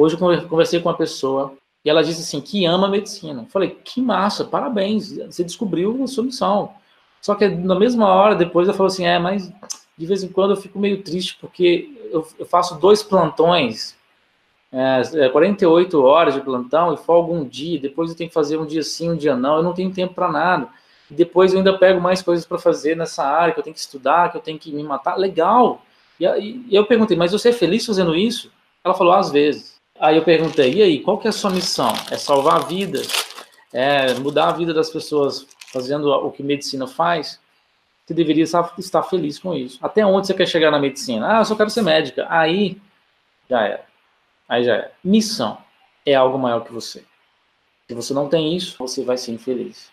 Hoje eu conversei com uma pessoa e ela disse assim que ama a medicina. falei, que massa, parabéns, você descobriu a sua missão. Só que na mesma hora, depois eu falo assim, é, mas de vez em quando eu fico meio triste porque eu, eu faço dois plantões, é, 48 é, horas de plantão e folgo um dia, depois eu tenho que fazer um dia sim, um dia não, eu não tenho tempo para nada. E depois eu ainda pego mais coisas para fazer nessa área, que eu tenho que estudar, que eu tenho que me matar. Legal! E, e eu perguntei, mas você é feliz fazendo isso? Ela falou, às vezes. Aí eu perguntei, e aí, qual que é a sua missão? É salvar vidas? É mudar a vida das pessoas fazendo o que medicina faz? Você deveria estar feliz com isso. Até onde você quer chegar na medicina? Ah, eu só quero ser médica. Aí, já era. Aí já era. Missão é algo maior que você. Se você não tem isso, você vai ser infeliz.